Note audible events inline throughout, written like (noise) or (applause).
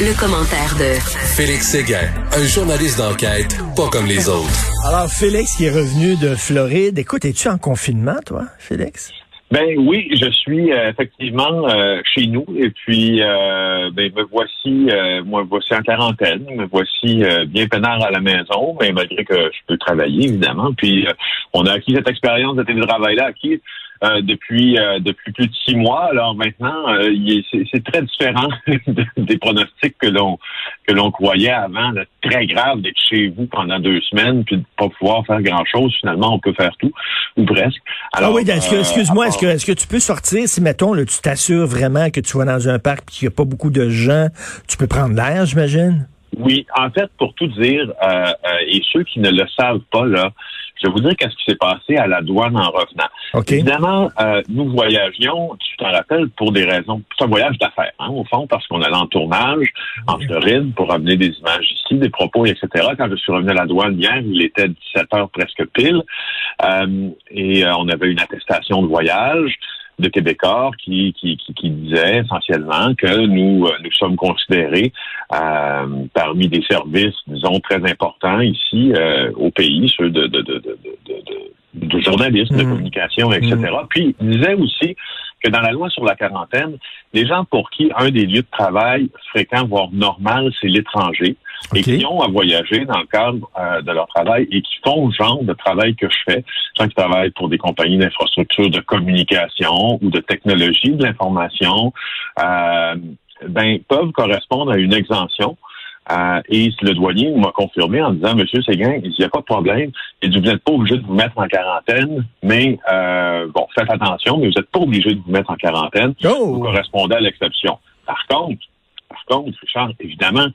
Le, commentaire de Félix Séguin, un journaliste d'enquête pas comme les autres. Alors, Félix qui est revenu de Floride. Écoute, es-tu en confinement, toi, Félix? Ben oui, je suis euh, effectivement euh, chez nous et puis euh, ben me voici moi voici en quarantaine, me voici bien peinard à la maison, mais malgré que je peux travailler évidemment. Puis on a acquis cette expérience de télétravail là acquis euh, depuis euh, depuis plus de six mois. Alors maintenant, euh, c'est très différent (laughs) des pronostics que l'on que l'on croyait avant. très grave d'être chez vous pendant deux semaines puis de pas pouvoir faire grand chose. Finalement, on peut faire tout ou presque. Alors, ah oui, excuse-moi, est-ce que est-ce que tu peux sortir si mettons là, tu t'assures vraiment que tu vas dans un parc qu'il n'y a pas beaucoup de gens, tu peux prendre l'air, j'imagine? Oui, en fait, pour tout dire, et ceux qui ne le savent pas là. Je vais vous dire qu'est-ce qui s'est passé à la douane en revenant. Évidemment, euh, nous voyagions, tu t'en rappelles, pour des raisons. C'est un voyage d'affaires, hein, au fond, parce qu'on allait en tournage en Floride pour amener des images ici, des propos, etc. Quand je suis revenu à la douane hier, il était 17 heures presque pile. Euh, et euh, on avait une attestation de voyage de Québécois qui, qui, qui, disait essentiellement que nous, nous sommes considérés euh, parmi des services, disons, très importants ici euh, au pays, ceux de, de, de, de, de, de journalisme, de mmh. communication, etc. Mmh. Puis il disait aussi que dans la loi sur la quarantaine, les gens pour qui un des lieux de travail fréquent, voire normal, c'est l'étranger, et qui ont à voyager dans le cadre euh, de leur travail et qui font le genre de travail que je fais, gens qui travaillent pour des compagnies d'infrastructures de communication ou de technologie de l'information, euh, ben peuvent correspondre à une exemption. Euh, et le douanier m'a confirmé en disant, Monsieur Séguin, il n'y a pas de problème. Il dit, vous n'êtes pas obligé de vous mettre en quarantaine, mais euh, bon, faites attention, mais vous n'êtes pas obligé de vous mettre en quarantaine. Oh! Vous correspondez à l'exception. Par contre, par contre, Richard, évidemment,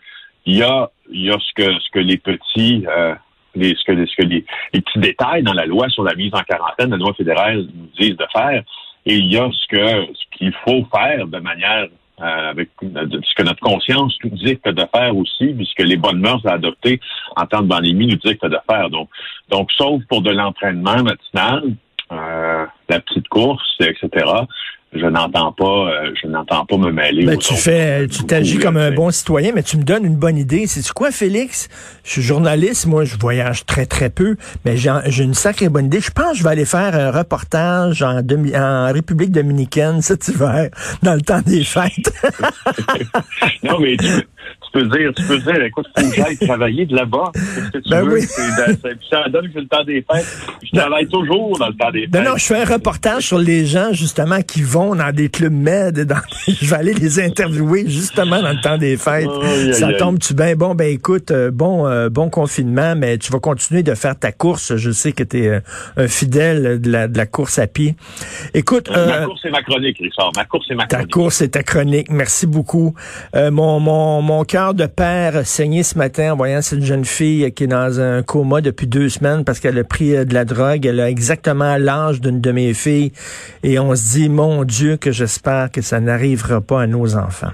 il y a, il y a ce que ce que les petits euh, les, ce que, ce que les, petits détails dans la loi sur la mise en quarantaine, la loi fédérale nous disent de faire, et il y a ce que ce qu'il faut faire de manière euh, avec ce que notre conscience nous dicte de faire aussi, puisque les bonnes mœurs à adopter en temps de pandémie nous dictent de faire. Donc, donc sauf pour de l'entraînement matinal, euh, la petite course, etc je n'entends pas, euh, je n'entends pas me mêler. Ben, tu fais, tu t'agis comme un bon citoyen, mais tu me donnes une bonne idée. C'est quoi, Félix? Je suis journaliste, moi, je voyage très très peu, mais j'ai une sacrée bonne idée. Je pense que je vais aller faire un reportage en, demi, en République dominicaine cet hiver, dans le temps des fêtes. (laughs) non, mais tu, tu peux dire, tu peux dire, écoute, faut que j'aille (laughs) travailler de là-bas. Qu'est-ce que tu ben veux? Oui. ça donne que le temps des fêtes. Je travaille toujours dans le temps des fêtes. Non, non, je fais un reportage sur les gens, justement, qui vont dans des clubs med. Dans... je vais aller les interviewer, justement, dans le temps des fêtes. ça tombe-tu bien? Bon, ben écoute, euh, bon, euh, bon confinement, mais tu vas continuer de faire ta course. Je sais que tu es euh, un fidèle de la, de la course à pied. Écoute... ma course, c'est ma chronique, Richard. Ma course, c'est ma chronique. Ta course, c'est ta chronique. Merci beaucoup. mon, mon, mon cœur de père saigné ce matin en voyant cette jeune fille qui est dans un coma depuis deux semaines parce qu'elle a pris euh, de la drogue. Elle a exactement l'âge d'une de mes filles. Et on se dit, mon Dieu, que j'espère que ça n'arrivera pas à nos enfants.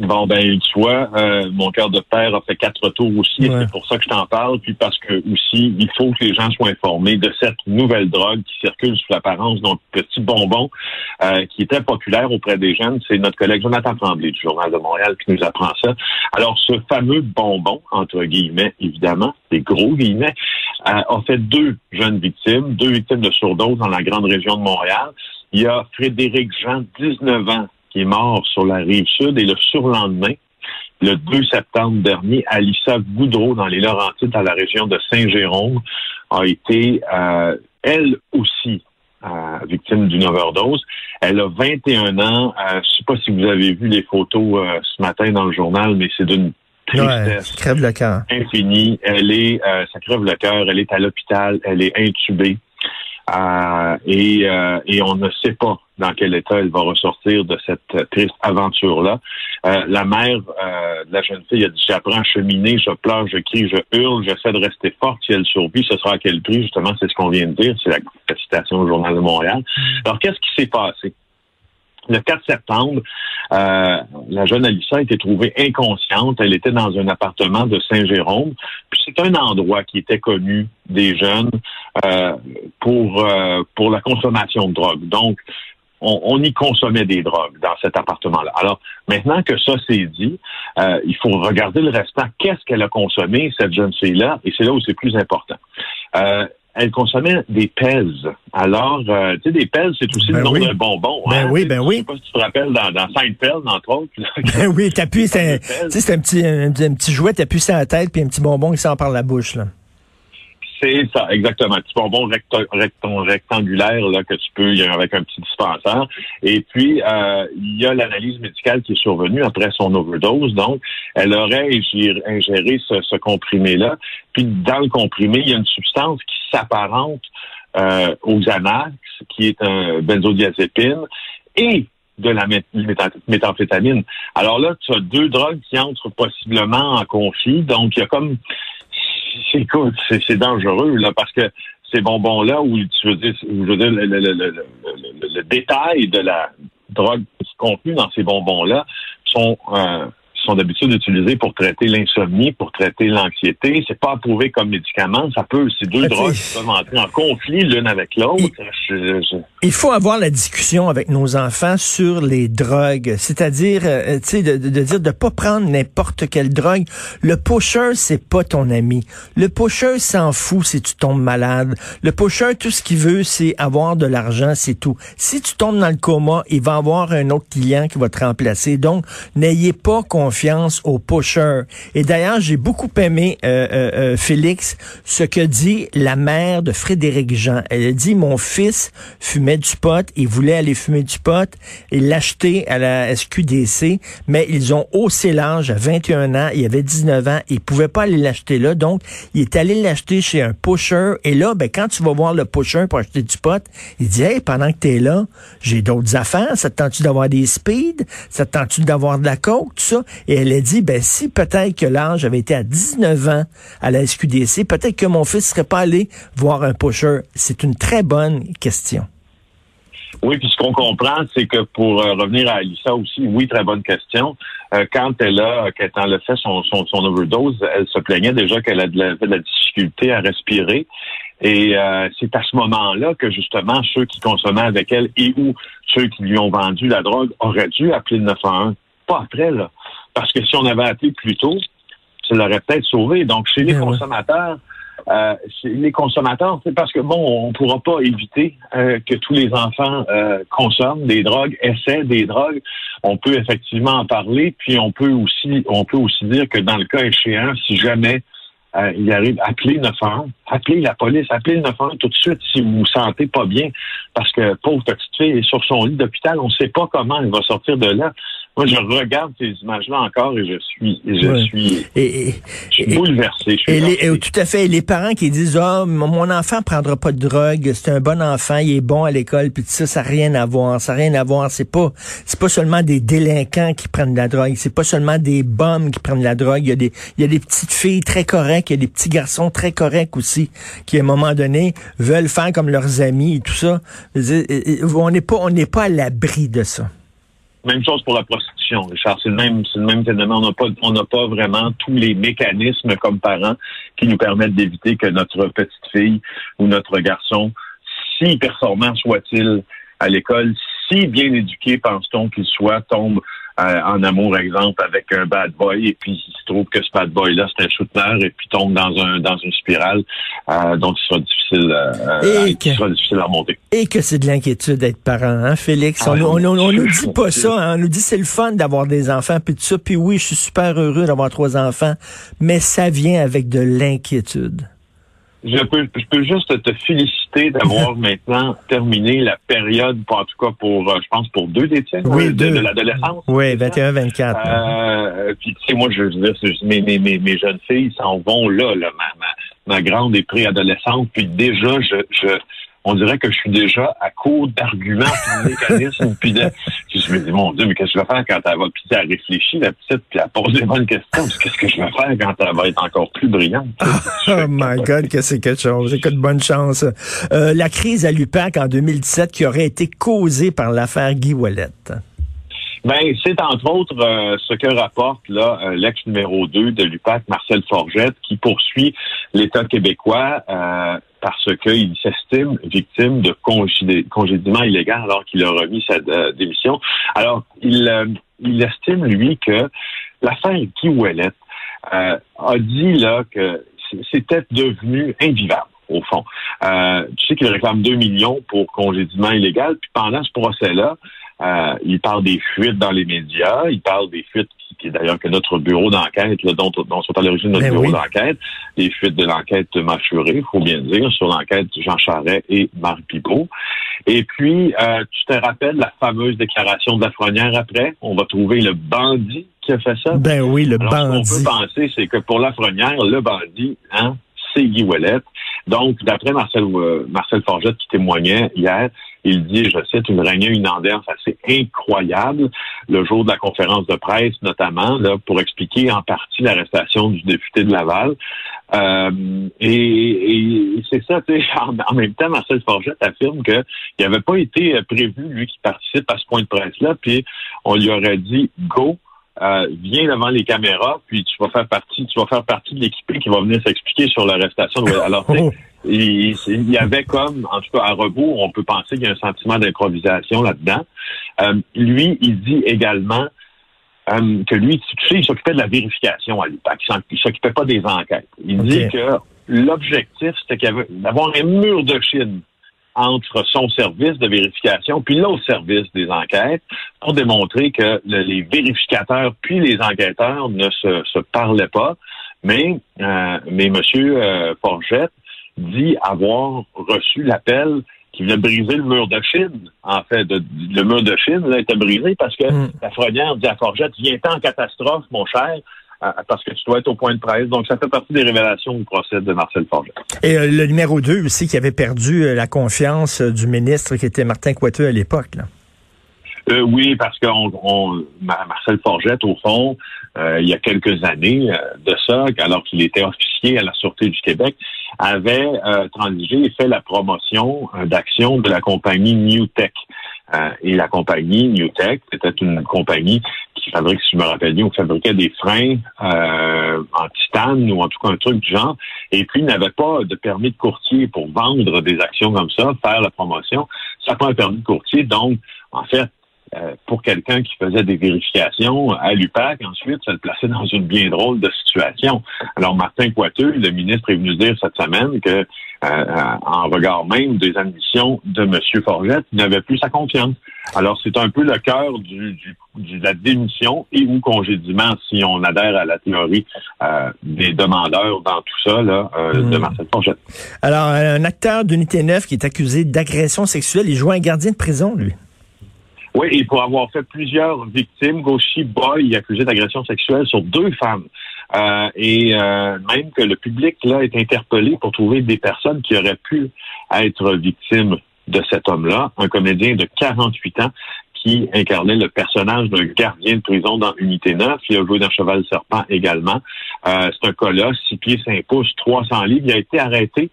Bon, ben, tu vois, euh, mon cœur de père a fait quatre tours aussi, et c'est pour ça que je t'en parle, puis parce que aussi, il faut que les gens soient informés de cette nouvelle drogue qui circule sous l'apparence d'un petit bonbon euh, qui est très populaire auprès des jeunes. C'est notre collègue Jonathan Tremblay du Journal de Montréal qui nous apprend ça. Alors, ce fameux bonbon, entre guillemets, évidemment, des gros guillemets, euh, a fait deux jeunes victimes, deux victimes de surdose dans la grande région de Montréal. Il y a Frédéric Jean, 19 ans, qui est mort sur la rive sud et le surlendemain, le 2 septembre dernier, Alissa Goudreau, dans les Laurentides, dans la région de Saint-Jérôme, a été, euh, elle aussi, euh, victime d'une overdose. Elle a 21 ans. Euh, je sais pas si vous avez vu les photos ce matin dans le journal, mais c'est d'une tristesse crève le cœur. infinie. Elle est, ça crève le cœur. Elle est à l'hôpital. Elle est intubée. Et, et on ne sait pas dans quel état elle va ressortir de cette triste aventure-là. Euh, la mère euh, de la jeune fille a dit, j'apprends à cheminer, je pleure, je crie, je hurle, j'essaie de rester forte. Si elle survit, ce sera à quel prix? Justement, c'est ce qu'on vient de dire. C'est la, citation au Journal de Montréal. Mm. Alors, qu'est-ce qui s'est passé? Le 4 septembre, euh, la jeune Alissa a été trouvée inconsciente. Elle était dans un appartement de Saint-Jérôme. C'est un endroit qui était connu des jeunes pour pour la consommation de drogue. Donc, on, y consommait des drogues dans cet appartement-là. Alors, maintenant que ça c'est dit, euh, il faut regarder le restant. Qu'est-ce qu'elle a consommé, cette jeune fille-là? Et c'est là où c'est plus important. Euh, elle consommait des pèses. Alors, euh, tu sais, des pèses, c'est aussi le ben nom d'un bonbon. Ben hein? oui, ben oui. Je sais pas si tu te rappelles dans, dans Seinfeld, entre autres. (laughs) ben oui, t'appuies, (laughs) c'est un, un, petit, un, un petit jouet, t'appuies sur la tête, puis un petit bonbon qui sort par la bouche, là. C'est ça, exactement. Un petit bonbon rectangulaire là, que tu peux avec un petit dispensaire. Et puis, euh, il y a l'analyse médicale qui est survenue après son overdose. Donc, elle aurait ingéré ce, comprimé-là. Puis, dans le comprimé, il y a une substance qui s'apparente euh, aux Xanax, qui est un benzodiazépine, et de la méthamphétamine. Alors là, tu as deux drogues qui entrent possiblement en conflit. Donc, il y a comme (laughs) écoute, c'est dangereux, là, parce que ces bonbons-là, où tu veux dire, je veux dire le, le, le, le, détail de la drogue contenue dans ces bonbons-là sont euh, sont d'habitude utilisés pour traiter l'insomnie, pour traiter l'anxiété. C'est pas approuvé comme médicament. Ça peut, ces deux drogues peuvent entrer en conflit l'une avec l'autre. Il, faut avoir la discussion avec nos enfants sur les drogues. C'est-à-dire, euh, tu sais, de, de, dire de pas prendre n'importe quelle drogue. Le pusher, c'est pas ton ami. Le pusher s'en fout si tu tombes malade. Le pusher, tout ce qu'il veut, c'est avoir de l'argent, c'est tout. Si tu tombes dans le coma, il va avoir un autre client qui va te remplacer. Donc, n'ayez pas confiance aux pushers. Et d'ailleurs, j'ai beaucoup aimé, euh, euh, euh, Félix, ce que dit la mère de Frédéric Jean. Elle dit, mon fils fumait du pot, il voulait aller fumer du pot, il l'achetait à la SQDC, mais ils ont haussé l'âge à 21 ans, il avait 19 ans, il pouvait pas aller l'acheter là, donc il est allé l'acheter chez un pusher, et là, ben, quand tu vas voir le pusher pour acheter du pot, il dit, hey, pendant que tu es là, j'ai d'autres affaires, ça te tente-tu d'avoir des speeds, ça te tente-tu d'avoir de la coke, tout ça, et elle a dit, ben si peut-être que l'âge avait été à 19 ans à la SQDC, peut-être que mon fils serait pas allé voir un pusher. C'est une très bonne question. Oui, puis ce qu'on comprend, c'est que pour euh, revenir à Alissa aussi, oui, très bonne question. Euh, quand elle a, quand elle a fait son, son, overdose, elle se plaignait déjà qu'elle a de la, de la difficulté à respirer. Et euh, c'est à ce moment-là que justement ceux qui consommaient avec elle et ou ceux qui lui ont vendu la drogue auraient dû appeler le 911. Pas après, là. Parce que si on avait appelé plus tôt, ça l'aurait peut-être sauvé. Donc, chez les consommateurs, euh, les consommateurs, c'est parce que bon, on pourra pas éviter euh, que tous les enfants euh, consomment des drogues, essaient des drogues. On peut effectivement en parler, puis on peut aussi, on peut aussi dire que dans le cas échéant, si jamais euh, il arrive, appelez 911, appelez la police, appelez le 911 tout de suite si vous vous sentez pas bien, parce que pauvre petite fille est sur son lit d'hôpital, on ne sait pas comment elle va sortir de là. Moi, je regarde ces images-là encore et je suis, je suis, et, bouleversé. et tout à fait. Et les parents qui disent, ah, mon enfant prendra pas de drogue, c'est un bon enfant, il est bon à l'école, puis tout ça, ça n'a rien à voir. Ça n'a rien à voir. C'est pas, c'est pas seulement des délinquants qui prennent de la drogue. C'est pas seulement des bombes qui prennent de la drogue. Il y a des, il y a des petites filles très correctes, il y a des petits garçons très corrects aussi, qui à un moment donné veulent faire comme leurs amis et tout ça. On n'est pas, on n'est pas à l'abri de ça. Même chose pour la prostitution, Richard. C'est le même, c'est le même phénomène. On n'a pas, on n'a pas vraiment tous les mécanismes comme parents qui nous permettent d'éviter que notre petite fille ou notre garçon, si performant soit-il à l'école, si bien éduqué pense-t-on qu'il soit, tombe euh, en amour, exemple, avec un bad boy, et puis il se trouve que ce bad boy-là, c'est un shooter, et puis tombe dans un dans une spirale euh, dont il sera difficile, euh, et sera difficile à remonter. Et que c'est de l'inquiétude d'être parent, hein, Félix? on, ah, on, on, nous dit pas ça, hein, on nous dit c'est le fun d'avoir des enfants, puis tout ça, puis oui, je suis super heureux d'avoir trois enfants, mais ça vient avec de l'inquiétude. Je peux, je peux juste te féliciter d'avoir (laughs) maintenant terminé la période, en tout cas pour, euh, je pense, pour deux des tiens, oui, de, l'adolescence. Oui, 21-24. Euh, puis, tu sais, moi, je veux dire, mes, mes, mes, jeunes filles s'en vont là, là ma, ma, ma grande est préadolescente, puis déjà, je, je on dirait que je suis déjà à court d'arguments, de mécanismes, puis de, je me dis, mon Dieu, mais qu'est-ce que je vais faire quand elle va, puis elle réfléchit, la petite, puis elle pose des bonnes questions, qu'est-ce que je vais faire quand elle va être encore plus brillante? (laughs) oh my God, que c'est quelque chose. Écoute, bonne chance. Euh, la crise à l'UPAC en 2017 qui aurait été causée par l'affaire Guy Wallet. Ben, c'est entre autres euh, ce que rapporte là euh, l'ex numéro 2 de l'UPAC, Marcel Forgette, qui poursuit l'État québécois parce qu'il s'estime victime de congédiement illégal alors qu'il a remis sa démission. Alors, il, il estime, lui, que l'affaire Guy Ouellet a dit là que c'était devenu invivable au fond. Euh, tu sais qu'il réclame 2 millions pour congédiement illégal, puis pendant ce procès-là, euh, il parle des fuites dans les médias, il parle des fuites qui, d'ailleurs que notre bureau d'enquête, dont, dont sont à l'origine notre ben bureau d'enquête, des fuites de l'enquête Machuré, il faut bien dire, sur l'enquête Jean Charret et Marc Pipot. Et puis, euh, tu te rappelles la fameuse déclaration de la Lafrenière après? On va trouver le bandit qui a fait ça? Ben oui, le bandit. Ce qu'on peut penser, c'est que pour la Lafrenière, le bandit, hein, c'est Guy Ouellet. Donc, d'après Marcel, euh, Marcel Forget qui témoignait hier, il dit, je cite, une réunion, une ambiance assez incroyable le jour de la conférence de presse, notamment, là, pour expliquer en partie l'arrestation du député de Laval. Euh, et, c'est ça, sais, (laughs) en, même temps, Marcel Forget affirme qu'il n'avait pas été prévu, lui, qui participe à ce point de presse-là, puis on lui aurait dit, go, euh, viens devant les caméras, puis tu vas faire partie, tu vas faire partie de l'équipe qui va venir s'expliquer sur l'arrestation. Alors, (laughs) il, y avait comme, en tout cas, à rebours, on peut penser qu'il y a un sentiment d'improvisation là-dedans. Euh, lui, il dit également euh, que lui, tu sais, il s'occupait de la vérification à l'UPAC. Il s'occupait pas des enquêtes. Il dit que l'objectif, c'était d'avoir un mur de Chine entre son service de vérification puis l'autre service des enquêtes pour démontrer que les vérificateurs puis les enquêteurs ne se, se parlaient pas. Mais, euh, mais M. Euh, Forgette dit avoir reçu l'appel qui venait briser le mur de Chine. En fait, le mur de Chine là, était brisé parce que hmm. la Freudière dit à Forgette, viens en catastrophe, mon cher parce que tu dois être au point de presse. Donc, ça fait partie des révélations du procès de Marcel Forget. Et euh, le numéro 2 aussi, qui avait perdu euh, la confiance euh, du ministre qui était Martin Coiteux à l'époque. Oui, parce que Marcel Forget, au fond, il y a quelques années de ça, alors qu'il était officier à la Sûreté du Québec, avait transigé et fait la promotion d'action de la compagnie New Tech. et la compagnie New Tech, c'était une compagnie qui fabrique, si je me rappelle bien, ou fabriquait des freins euh, en titane ou en tout cas un truc du genre, et puis n'avait pas de permis de courtier pour vendre des actions comme ça, faire la promotion. Ça prend un permis de courtier, donc en fait, euh, pour quelqu'un qui faisait des vérifications à l'UPAC, ensuite, ça le plaçait dans une bien drôle de situation. Alors, Martin Coiteux, le ministre, est venu dire cette semaine que, euh, en regard même des ambitions de M. Forgette, il n'avait plus sa confiance. Alors, c'est un peu le cœur du, du, de la démission et ou congédiement, si on adhère à la théorie euh, des demandeurs dans tout ça, là, de hmm. Marcel Forgette. Alors, un acteur d'unité 9 qui est accusé d'agression sexuelle, il joue un gardien de prison, lui. Oui, et pour avoir fait plusieurs victimes, Gauchy Boy est accusé d'agression sexuelle sur deux femmes. Euh, et euh, même que le public là est interpellé pour trouver des personnes qui auraient pu être victimes de cet homme-là, un comédien de 48 ans qui incarnait le personnage d'un gardien de prison dans Unité 9. Il a joué dans Cheval Serpent également. Euh, c'est un colosse, 6 pieds 5 pouces, 300 livres. Il a été arrêté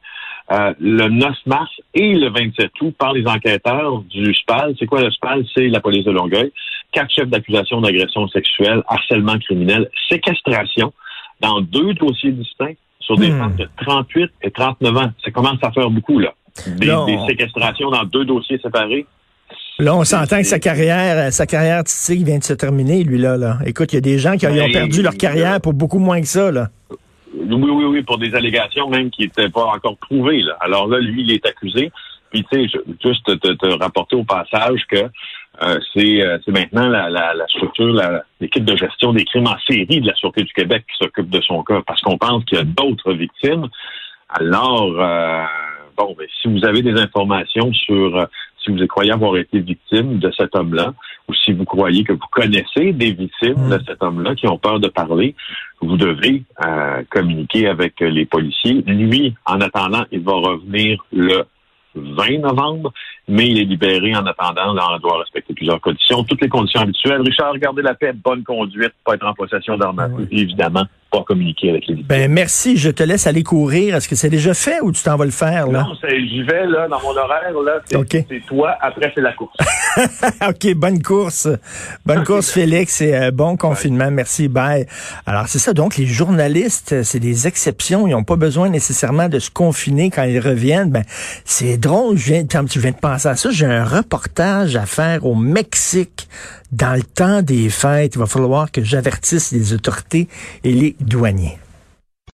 euh, le 9 mars et le 27 août par les enquêteurs du SPAL. C'est quoi le SPAL? C'est la police de Longueuil. Quatre chefs d'accusation d'agression sexuelle, harcèlement criminel, séquestration dans deux dossiers distincts sur des hmm. femmes de 38 et 39 ans. Ça commence à faire beaucoup, là. Des, séquestrations dans deux dossiers séparés. Là, on s'entend que sa carrière, sa carrière artistique vient de se terminer, lui, là. là. Écoute, il y a des gens qui ont ben, perdu leur carrière pour beaucoup moins que ça, là. Oui, oui, oui, pour des allégations même qui n'étaient pas encore prouvées. Là. Alors là, lui, il est accusé. Puis, tu sais, juste te, te, rapporter au passage que euh, c'est, euh, maintenant la, la, la structure, l'équipe de gestion des crimes en série de la Sûreté du Québec qui s'occupe de son cas, parce qu'on pense qu'il y a d'autres victimes. Alors, euh, bon, ben, si vous avez des informations sur si vous croyez avoir été victime de cet homme-là, ou si vous croyez que vous connaissez des victimes de mm. cet homme-là qui ont peur de parler, vous devez euh, communiquer avec les policiers. Lui, en attendant, il va revenir le 20 novembre, mais il est libéré en attendant. Là, on doit respecter plusieurs conditions, toutes les conditions habituelles. Richard, gardez la paix, bonne conduite, pas être en possession d'armes, évidemment, pas communiquer avec les. Ben merci, je te laisse aller courir. Est-ce que c'est déjà fait ou tu t'en vas le faire là? Non, j'y vais là dans mon horaire là. C'est toi. Après c'est la course. (laughs) ok, bonne course, bonne course (laughs) Félix et euh, bon confinement. Merci, bye. Alors c'est ça. Donc les journalistes, c'est des exceptions. Ils n'ont pas besoin nécessairement de se confiner quand ils reviennent. Ben c'est drôle. Je viens, tu viens de penser à ça. J'ai un reportage à faire au Mexique dans le temps des fêtes. Il va falloir que j'avertisse les autorités et les douaniers.